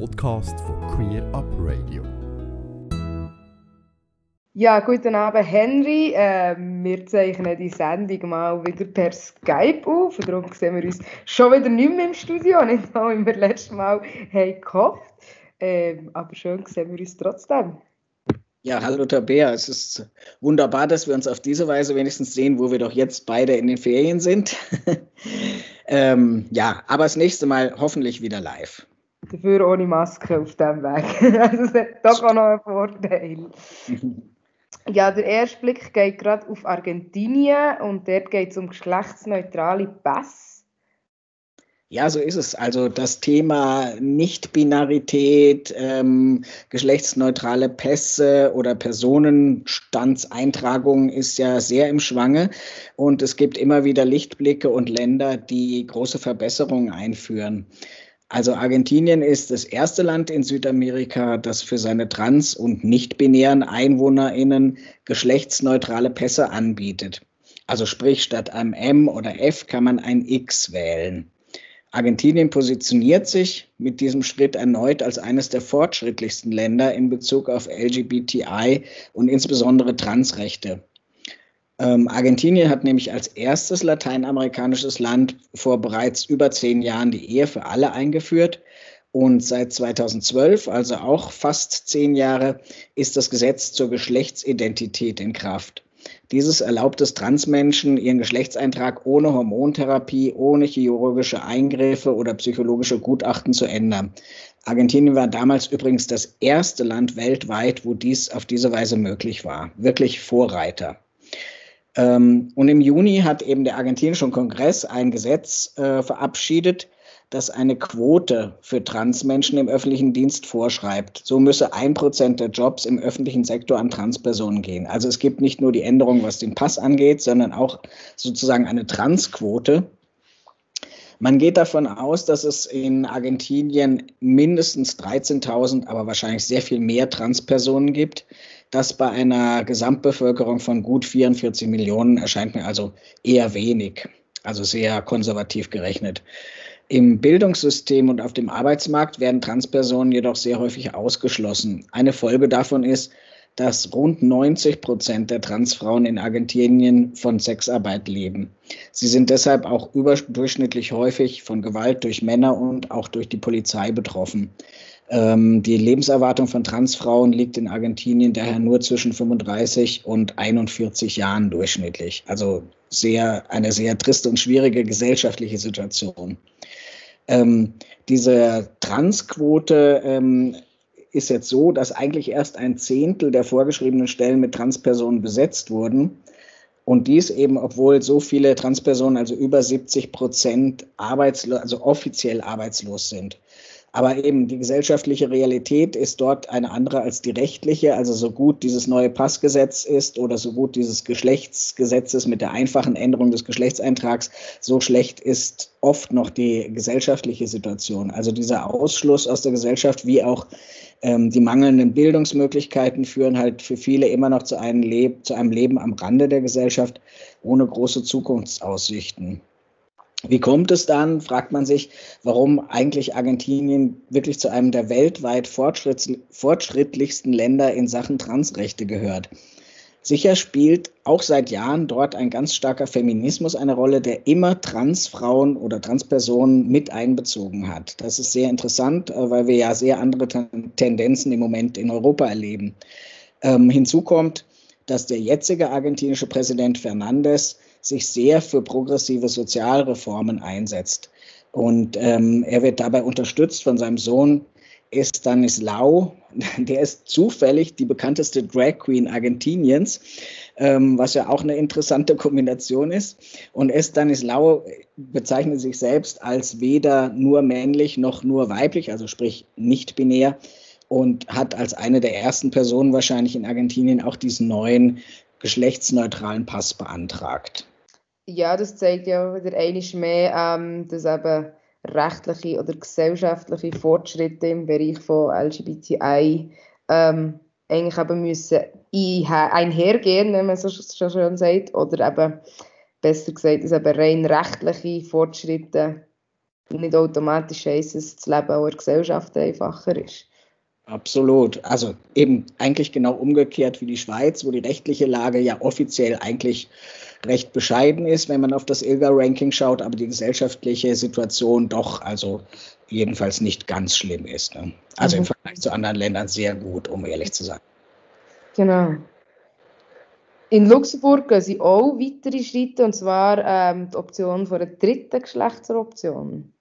Podcast von Queer Up Radio. Ja, guten Abend, Henry. Äh, wir zeichnen die Sendung mal wieder per Skype auf. Darum sehen wir uns schon wieder nicht mehr im Studio, nicht mal wie wir letztes Mal haben gehofft. Äh, aber schön sehen wir uns trotzdem. Ja, hallo Tabea. Es ist wunderbar, dass wir uns auf diese Weise wenigstens sehen, wo wir doch jetzt beide in den Ferien sind. ähm, ja, aber das nächste Mal hoffentlich wieder live. Dafür ohne Maske auf dem Weg. also das hat doch auch noch einen Vorteil. ja, der erste Blick geht gerade auf Argentinien und dort geht es um geschlechtsneutrale Pässe. Ja, so ist es. Also das Thema Nichtbinarität, ähm, geschlechtsneutrale Pässe oder Personenstandseintragungen ist ja sehr im Schwange. Und es gibt immer wieder Lichtblicke und Länder, die große Verbesserungen einführen. Also Argentinien ist das erste Land in Südamerika, das für seine trans- und nicht-binären Einwohnerinnen geschlechtsneutrale Pässe anbietet. Also sprich, statt einem M oder F kann man ein X wählen. Argentinien positioniert sich mit diesem Schritt erneut als eines der fortschrittlichsten Länder in Bezug auf LGBTI und insbesondere Transrechte. Ähm, Argentinien hat nämlich als erstes lateinamerikanisches Land vor bereits über zehn Jahren die Ehe für alle eingeführt. Und seit 2012, also auch fast zehn Jahre, ist das Gesetz zur Geschlechtsidentität in Kraft. Dieses erlaubt es Transmenschen, ihren Geschlechtseintrag ohne Hormontherapie, ohne chirurgische Eingriffe oder psychologische Gutachten zu ändern. Argentinien war damals übrigens das erste Land weltweit, wo dies auf diese Weise möglich war. Wirklich Vorreiter. Ähm, und im Juni hat eben der argentinische Kongress ein Gesetz äh, verabschiedet, das eine Quote für Transmenschen im öffentlichen Dienst vorschreibt. So müsse ein Prozent der Jobs im öffentlichen Sektor an Transpersonen gehen. Also es gibt nicht nur die Änderung, was den Pass angeht, sondern auch sozusagen eine Transquote. Man geht davon aus, dass es in Argentinien mindestens 13.000, aber wahrscheinlich sehr viel mehr Transpersonen gibt. Das bei einer Gesamtbevölkerung von gut 44 Millionen erscheint mir also eher wenig, also sehr konservativ gerechnet. Im Bildungssystem und auf dem Arbeitsmarkt werden Transpersonen jedoch sehr häufig ausgeschlossen. Eine Folge davon ist, dass rund 90 Prozent der Transfrauen in Argentinien von Sexarbeit leben. Sie sind deshalb auch überdurchschnittlich häufig von Gewalt durch Männer und auch durch die Polizei betroffen. Ähm, die Lebenserwartung von Transfrauen liegt in Argentinien daher nur zwischen 35 und 41 Jahren durchschnittlich. Also sehr, eine sehr triste und schwierige gesellschaftliche Situation. Ähm, diese Transquote ähm, ist jetzt so, dass eigentlich erst ein Zehntel der vorgeschriebenen Stellen mit Transpersonen besetzt wurden. Und dies eben, obwohl so viele Transpersonen, also über 70 Prozent arbeitslos, also offiziell arbeitslos sind. Aber eben die gesellschaftliche Realität ist dort eine andere als die rechtliche. Also so gut dieses neue Passgesetz ist oder so gut dieses Geschlechtsgesetzes mit der einfachen Änderung des Geschlechtseintrags, so schlecht ist oft noch die gesellschaftliche Situation. Also dieser Ausschluss aus der Gesellschaft wie auch ähm, die mangelnden Bildungsmöglichkeiten führen halt für viele immer noch zu einem, Leb zu einem Leben am Rande der Gesellschaft ohne große Zukunftsaussichten. Wie kommt es dann, fragt man sich, warum eigentlich Argentinien wirklich zu einem der weltweit fortschrittlichsten Länder in Sachen Transrechte gehört? Sicher spielt auch seit Jahren dort ein ganz starker Feminismus eine Rolle, der immer Transfrauen oder Transpersonen mit einbezogen hat. Das ist sehr interessant, äh, weil wir ja sehr andere Tendenzen im Moment in Europa erleben. Ähm, hinzu kommt, dass der jetzige argentinische Präsident Fernandes sich sehr für progressive Sozialreformen einsetzt. Und ähm, er wird dabei unterstützt von seinem Sohn Estanislao. Der ist zufällig die bekannteste Drag Queen Argentiniens, ähm, was ja auch eine interessante Kombination ist. Und Estanislao bezeichnet sich selbst als weder nur männlich noch nur weiblich, also sprich nicht binär und hat als eine der ersten Personen wahrscheinlich in Argentinien auch diesen neuen geschlechtsneutralen Pass beantragt. Ja, das zeigt ja wieder einmal mehr, ähm, dass eben rechtliche oder gesellschaftliche Fortschritte im Bereich von LGBTI ähm, eigentlich eben müssen einhergehen, wenn man so schön sagt, oder eben besser gesagt, dass eben rein rechtliche Fortschritte nicht automatisch heisst, dass das Leben auch in der Gesellschaft einfacher ist. Absolut. Also eben eigentlich genau umgekehrt wie die Schweiz, wo die rechtliche Lage ja offiziell eigentlich recht bescheiden ist, wenn man auf das ILGA-Ranking schaut, aber die gesellschaftliche Situation doch also jedenfalls nicht ganz schlimm ist. Ne? Also mhm. im Vergleich zu anderen Ländern sehr gut, um ehrlich zu sein. Genau. In Luxemburg gehen sie auch weitere Schritte, und zwar ähm, die Option von der dritten Geschlechteroption.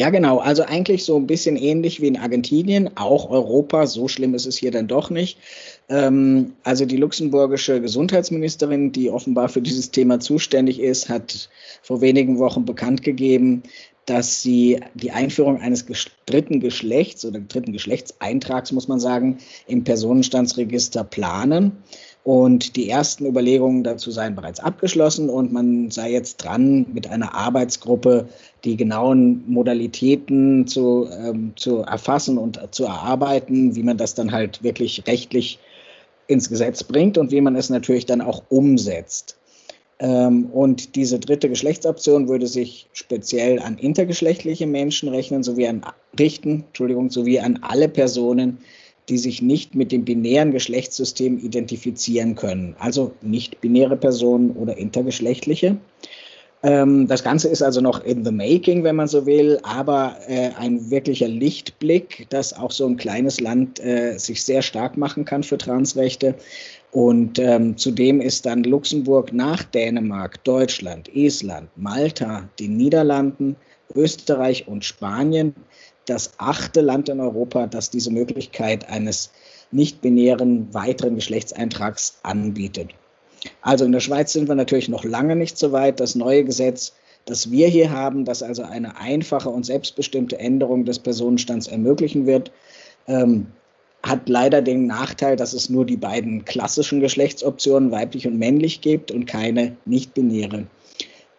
Ja, genau. Also eigentlich so ein bisschen ähnlich wie in Argentinien, auch Europa. So schlimm ist es hier dann doch nicht. Ähm, also die luxemburgische Gesundheitsministerin, die offenbar für dieses Thema zuständig ist, hat vor wenigen Wochen bekannt gegeben, dass sie die Einführung eines dritten Geschlechts oder dritten Geschlechtseintrags, muss man sagen, im Personenstandsregister planen. Und die ersten Überlegungen dazu seien bereits abgeschlossen und man sei jetzt dran, mit einer Arbeitsgruppe die genauen Modalitäten zu, ähm, zu erfassen und zu erarbeiten, wie man das dann halt wirklich rechtlich ins Gesetz bringt und wie man es natürlich dann auch umsetzt. Ähm, und diese dritte Geschlechtsoption würde sich speziell an intergeschlechtliche Menschen rechnen, sowie an richten, Entschuldigung, sowie an alle Personen, die sich nicht mit dem binären Geschlechtssystem identifizieren können, also nicht binäre Personen oder intergeschlechtliche. Ähm, das Ganze ist also noch in the making, wenn man so will, aber äh, ein wirklicher Lichtblick, dass auch so ein kleines Land äh, sich sehr stark machen kann für Transrechte. Und ähm, zudem ist dann Luxemburg nach Dänemark, Deutschland, Island, Malta, den Niederlanden, Österreich und Spanien das achte Land in Europa, das diese Möglichkeit eines nicht-binären weiteren Geschlechtseintrags anbietet. Also in der Schweiz sind wir natürlich noch lange nicht so weit. Das neue Gesetz, das wir hier haben, das also eine einfache und selbstbestimmte Änderung des Personenstands ermöglichen wird, ähm, hat leider den Nachteil, dass es nur die beiden klassischen Geschlechtsoptionen, weiblich und männlich, gibt und keine nicht-binäre.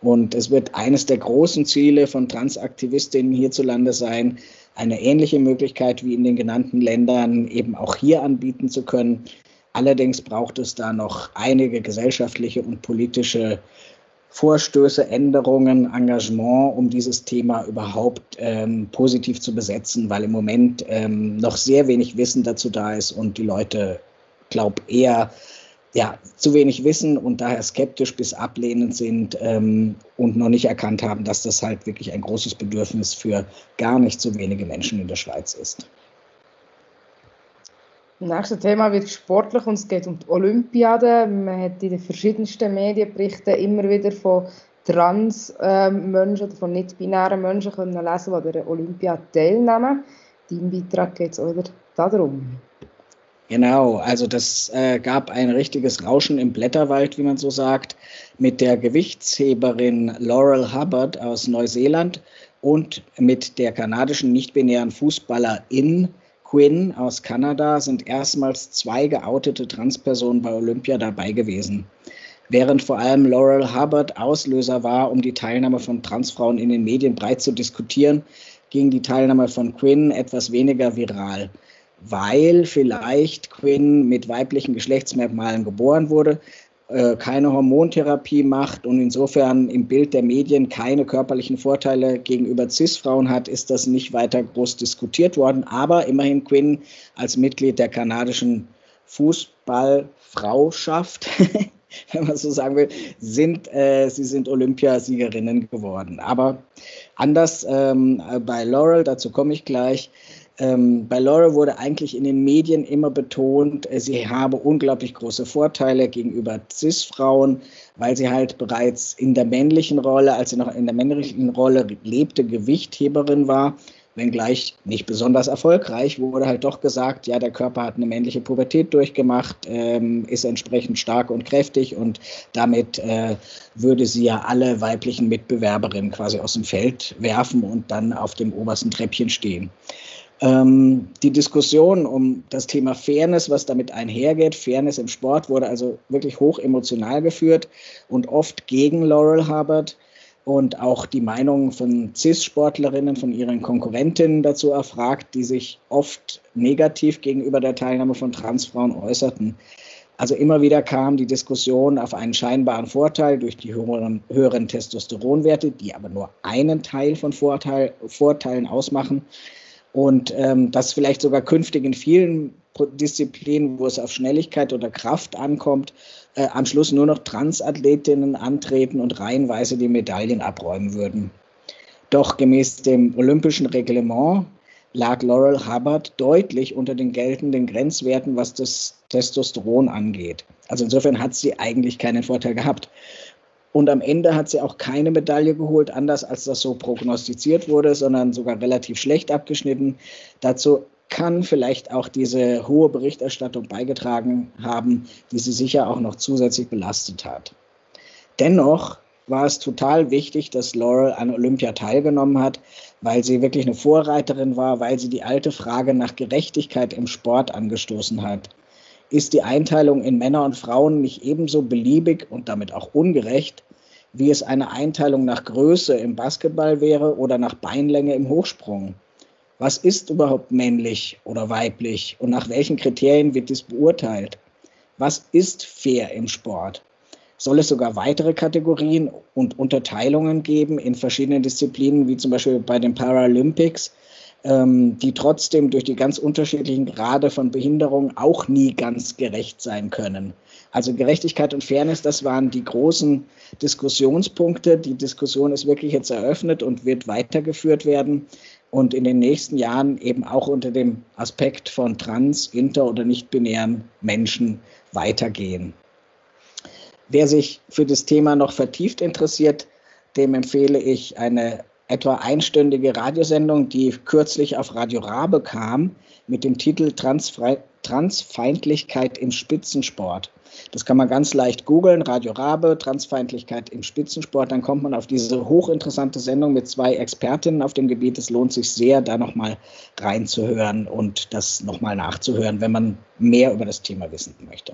Und es wird eines der großen Ziele von Transaktivistinnen hierzulande sein, eine ähnliche Möglichkeit wie in den genannten Ländern eben auch hier anbieten zu können. Allerdings braucht es da noch einige gesellschaftliche und politische Vorstöße, Änderungen, Engagement, um dieses Thema überhaupt ähm, positiv zu besetzen, weil im Moment ähm, noch sehr wenig Wissen dazu da ist und die Leute, glaube eher ja, zu wenig wissen und daher skeptisch bis ablehnend sind ähm, und noch nicht erkannt haben, dass das halt wirklich ein großes Bedürfnis für gar nicht so wenige Menschen in der Schweiz ist. Das nächste Thema wird sportlich und es geht um die Olympiade. Man hat in den verschiedensten Medienberichten immer wieder von Trans-Menschen oder von nicht-binären Menschen können lesen, die an der Olympiade teilnehmen. Dein Beitrag geht es auch wieder darum. Genau, also das äh, gab ein richtiges Rauschen im Blätterwald, wie man so sagt, mit der Gewichtsheberin Laurel Hubbard aus Neuseeland und mit der kanadischen nicht-binären Fußballerin Quinn aus Kanada sind erstmals zwei geoutete Transpersonen bei Olympia dabei gewesen. Während vor allem Laurel Hubbard Auslöser war, um die Teilnahme von Transfrauen in den Medien breit zu diskutieren, ging die Teilnahme von Quinn etwas weniger viral weil vielleicht Quinn mit weiblichen Geschlechtsmerkmalen geboren wurde, äh, keine Hormontherapie macht und insofern im Bild der Medien keine körperlichen Vorteile gegenüber CIS-Frauen hat, ist das nicht weiter groß diskutiert worden. Aber immerhin Quinn als Mitglied der kanadischen Fußballfrauschaft, wenn man so sagen will, sind, äh, sie sind Olympiasiegerinnen geworden. Aber anders ähm, bei Laurel, dazu komme ich gleich, ähm, bei Laura wurde eigentlich in den Medien immer betont, äh, sie habe unglaublich große Vorteile gegenüber CIS-Frauen, weil sie halt bereits in der männlichen Rolle, als sie noch in der männlichen Rolle lebte, Gewichtheberin war. Wenngleich nicht besonders erfolgreich, wurde halt doch gesagt, ja, der Körper hat eine männliche Pubertät durchgemacht, ähm, ist entsprechend stark und kräftig und damit äh, würde sie ja alle weiblichen Mitbewerberinnen quasi aus dem Feld werfen und dann auf dem obersten Treppchen stehen. Ähm, die Diskussion um das Thema Fairness, was damit einhergeht, Fairness im Sport, wurde also wirklich hoch emotional geführt und oft gegen Laurel Hubbard und auch die Meinungen von CIS-Sportlerinnen, von ihren Konkurrentinnen dazu erfragt, die sich oft negativ gegenüber der Teilnahme von Transfrauen äußerten. Also immer wieder kam die Diskussion auf einen scheinbaren Vorteil durch die höheren, höheren Testosteronwerte, die aber nur einen Teil von Vorteil, Vorteilen ausmachen. Und ähm, das vielleicht sogar künftig in vielen Disziplinen, wo es auf Schnelligkeit oder Kraft ankommt, äh, am Schluss nur noch Transathletinnen antreten und reihenweise die Medaillen abräumen würden. Doch gemäß dem olympischen Reglement lag Laurel Hubbard deutlich unter den geltenden Grenzwerten, was das Testosteron angeht. Also insofern hat sie eigentlich keinen Vorteil gehabt. Und am Ende hat sie auch keine Medaille geholt, anders als das so prognostiziert wurde, sondern sogar relativ schlecht abgeschnitten. Dazu kann vielleicht auch diese hohe Berichterstattung beigetragen haben, die sie sicher auch noch zusätzlich belastet hat. Dennoch war es total wichtig, dass Laurel an Olympia teilgenommen hat, weil sie wirklich eine Vorreiterin war, weil sie die alte Frage nach Gerechtigkeit im Sport angestoßen hat. Ist die Einteilung in Männer und Frauen nicht ebenso beliebig und damit auch ungerecht, wie es eine Einteilung nach Größe im Basketball wäre oder nach Beinlänge im Hochsprung? Was ist überhaupt männlich oder weiblich und nach welchen Kriterien wird dies beurteilt? Was ist fair im Sport? soll es sogar weitere Kategorien und Unterteilungen geben in verschiedenen Disziplinen, wie zum Beispiel bei den Paralympics, ähm, die trotzdem durch die ganz unterschiedlichen Grade von Behinderung auch nie ganz gerecht sein können. Also Gerechtigkeit und Fairness, das waren die großen Diskussionspunkte. Die Diskussion ist wirklich jetzt eröffnet und wird weitergeführt werden und in den nächsten Jahren eben auch unter dem Aspekt von trans, inter oder nicht-binären Menschen weitergehen. Wer sich für das Thema noch vertieft interessiert, dem empfehle ich eine etwa einstündige Radiosendung, die kürzlich auf Radio Rabe kam, mit dem Titel Transfre Transfeindlichkeit im Spitzensport. Das kann man ganz leicht googeln, Radio Rabe, Transfeindlichkeit im Spitzensport. Dann kommt man auf diese hochinteressante Sendung mit zwei Expertinnen auf dem Gebiet. Es lohnt sich sehr, da nochmal reinzuhören und das nochmal nachzuhören, wenn man mehr über das Thema wissen möchte.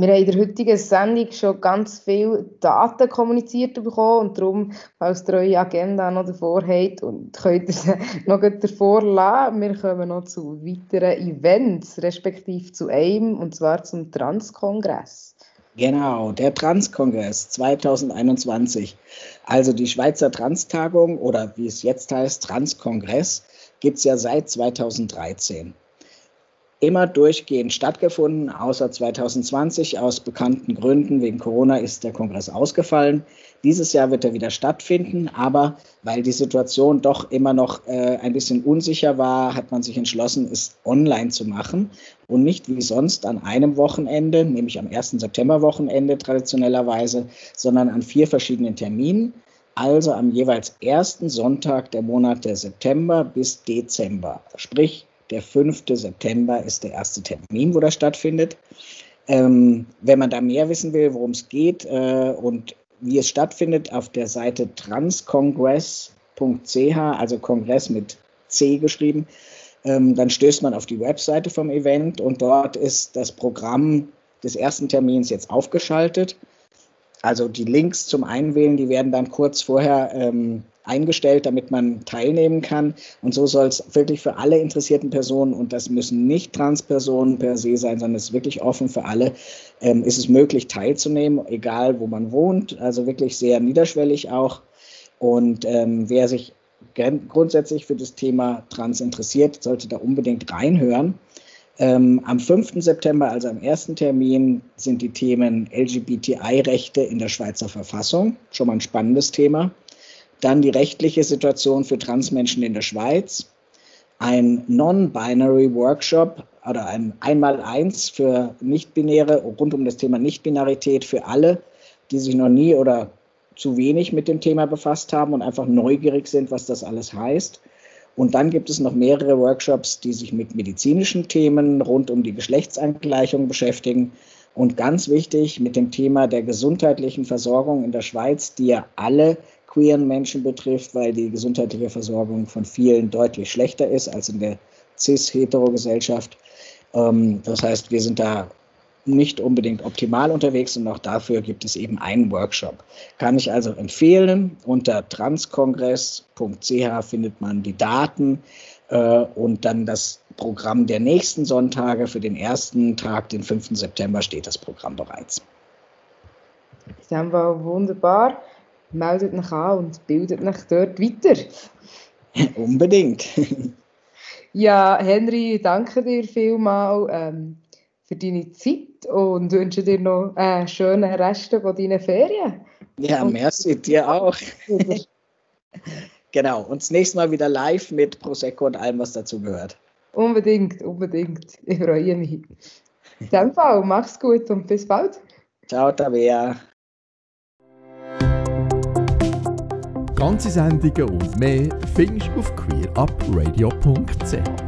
Wir haben in der heutigen Sendung schon ganz viele Daten kommuniziert bekommen und darum, falls ihr eure Agenda noch davor habt, und könnt ihr sie noch davor lassen. Wir kommen noch zu weiteren Events, respektive zu einem, und zwar zum Transkongress. Genau, der Transkongress 2021. Also die Schweizer Transtagung oder wie es jetzt heißt, Transkongress, gibt es ja seit 2013 immer durchgehend stattgefunden, außer 2020 aus bekannten Gründen. Wegen Corona ist der Kongress ausgefallen. Dieses Jahr wird er wieder stattfinden, aber weil die Situation doch immer noch äh, ein bisschen unsicher war, hat man sich entschlossen, es online zu machen und nicht wie sonst an einem Wochenende, nämlich am 1. September-Wochenende traditionellerweise, sondern an vier verschiedenen Terminen. Also am jeweils ersten Sonntag der Monate September bis Dezember. Sprich, der 5. September ist der erste Termin, wo das stattfindet. Ähm, wenn man da mehr wissen will, worum es geht äh, und wie es stattfindet, auf der Seite transcongress.ch, also Kongress mit C geschrieben, ähm, dann stößt man auf die Webseite vom Event und dort ist das Programm des ersten Termins jetzt aufgeschaltet. Also die Links zum Einwählen, die werden dann kurz vorher ähm, eingestellt, damit man teilnehmen kann. Und so soll es wirklich für alle interessierten Personen, und das müssen nicht Transpersonen per se sein, sondern es ist wirklich offen für alle, ähm, ist es möglich teilzunehmen, egal wo man wohnt. Also wirklich sehr niederschwellig auch. Und ähm, wer sich grundsätzlich für das Thema Trans interessiert, sollte da unbedingt reinhören. Ähm, am 5. September, also am ersten Termin, sind die Themen LGBTI-Rechte in der Schweizer Verfassung. Schon mal ein spannendes Thema. Dann die rechtliche Situation für Transmenschen in der Schweiz. Ein Non-Binary Workshop oder ein Einmaleins für Nichtbinäre rund um das Thema Nichtbinarität für alle, die sich noch nie oder zu wenig mit dem Thema befasst haben und einfach neugierig sind, was das alles heißt. Und dann gibt es noch mehrere Workshops, die sich mit medizinischen Themen rund um die Geschlechtsangleichung beschäftigen. Und ganz wichtig mit dem Thema der gesundheitlichen Versorgung in der Schweiz, die ja alle queeren Menschen betrifft, weil die gesundheitliche Versorgung von vielen deutlich schlechter ist als in der cis-hetero-Gesellschaft. Ähm, das heißt, wir sind da nicht unbedingt optimal unterwegs und auch dafür gibt es eben einen Workshop. Kann ich also empfehlen. Unter transkongress.ch findet man die Daten äh, und dann das Programm der nächsten Sonntage. Für den ersten Tag, den 5. September, steht das Programm bereits. Das ist einfach wunderbar. Meldet euch an und bildet euch dort weiter. Unbedingt. ja, Henry, danke dir vielmals ähm, für deine Zeit und wünsche dir noch einen schönen Rest von deinen Ferien. Ja, merci dir auch. genau, und das nächste Mal wieder live mit Prosecco und allem, was dazu gehört. Unbedingt, unbedingt. Ich freue mich. In dem Fall, mach's gut und bis bald. Ciao, Tabea. Ganze Sendungen und mehr findest du auf queerupradio.ch.